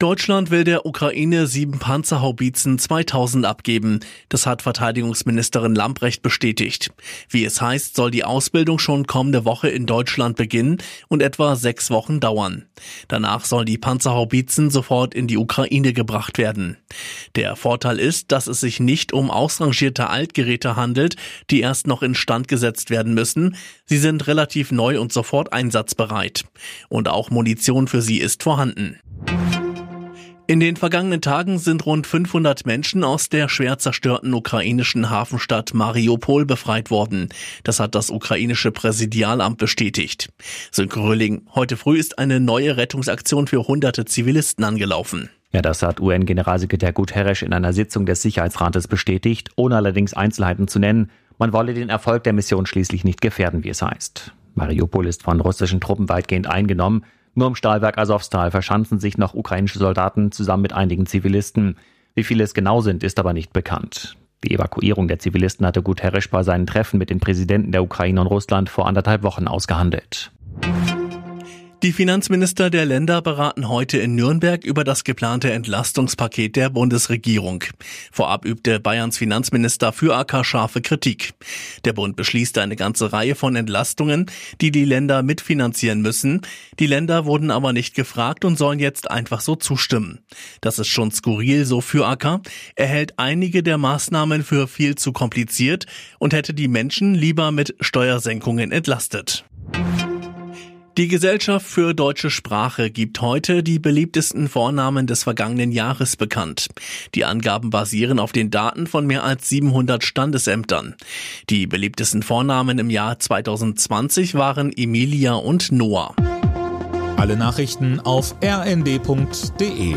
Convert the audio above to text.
Deutschland will der Ukraine sieben Panzerhaubitzen 2000 abgeben. Das hat Verteidigungsministerin Lamprecht bestätigt. Wie es heißt, soll die Ausbildung schon kommende Woche in Deutschland beginnen und etwa sechs Wochen dauern. Danach sollen die Panzerhaubitzen sofort in die Ukraine gebracht werden. Der Vorteil ist, dass es sich nicht um ausrangierte Altgeräte handelt, die erst noch instand gesetzt werden müssen. Sie sind relativ neu und sofort einsatzbereit. Und auch Munition für sie ist vorhanden. In den vergangenen Tagen sind rund 500 Menschen aus der schwer zerstörten ukrainischen Hafenstadt Mariupol befreit worden. Das hat das ukrainische Präsidialamt bestätigt. Sönke Röhling, heute früh ist eine neue Rettungsaktion für hunderte Zivilisten angelaufen. Ja, das hat UN-Generalsekretär Guterres in einer Sitzung des Sicherheitsrates bestätigt, ohne allerdings Einzelheiten zu nennen. Man wolle den Erfolg der Mission schließlich nicht gefährden, wie es heißt. Mariupol ist von russischen Truppen weitgehend eingenommen. Nur im Stahlwerk Asowstal verschanzen sich noch ukrainische Soldaten zusammen mit einigen Zivilisten. Wie viele es genau sind, ist aber nicht bekannt. Die Evakuierung der Zivilisten hatte Guterres bei seinen Treffen mit den Präsidenten der Ukraine und Russland vor anderthalb Wochen ausgehandelt. Die Finanzminister der Länder beraten heute in Nürnberg über das geplante Entlastungspaket der Bundesregierung. Vorab übte Bayerns Finanzminister für AK scharfe Kritik. Der Bund beschließt eine ganze Reihe von Entlastungen, die die Länder mitfinanzieren müssen. Die Länder wurden aber nicht gefragt und sollen jetzt einfach so zustimmen. Das ist schon skurril, so für AK. Er hält einige der Maßnahmen für viel zu kompliziert und hätte die Menschen lieber mit Steuersenkungen entlastet. Die Gesellschaft für deutsche Sprache gibt heute die beliebtesten Vornamen des vergangenen Jahres bekannt. Die Angaben basieren auf den Daten von mehr als 700 Standesämtern. Die beliebtesten Vornamen im Jahr 2020 waren Emilia und Noah. Alle Nachrichten auf rnd.de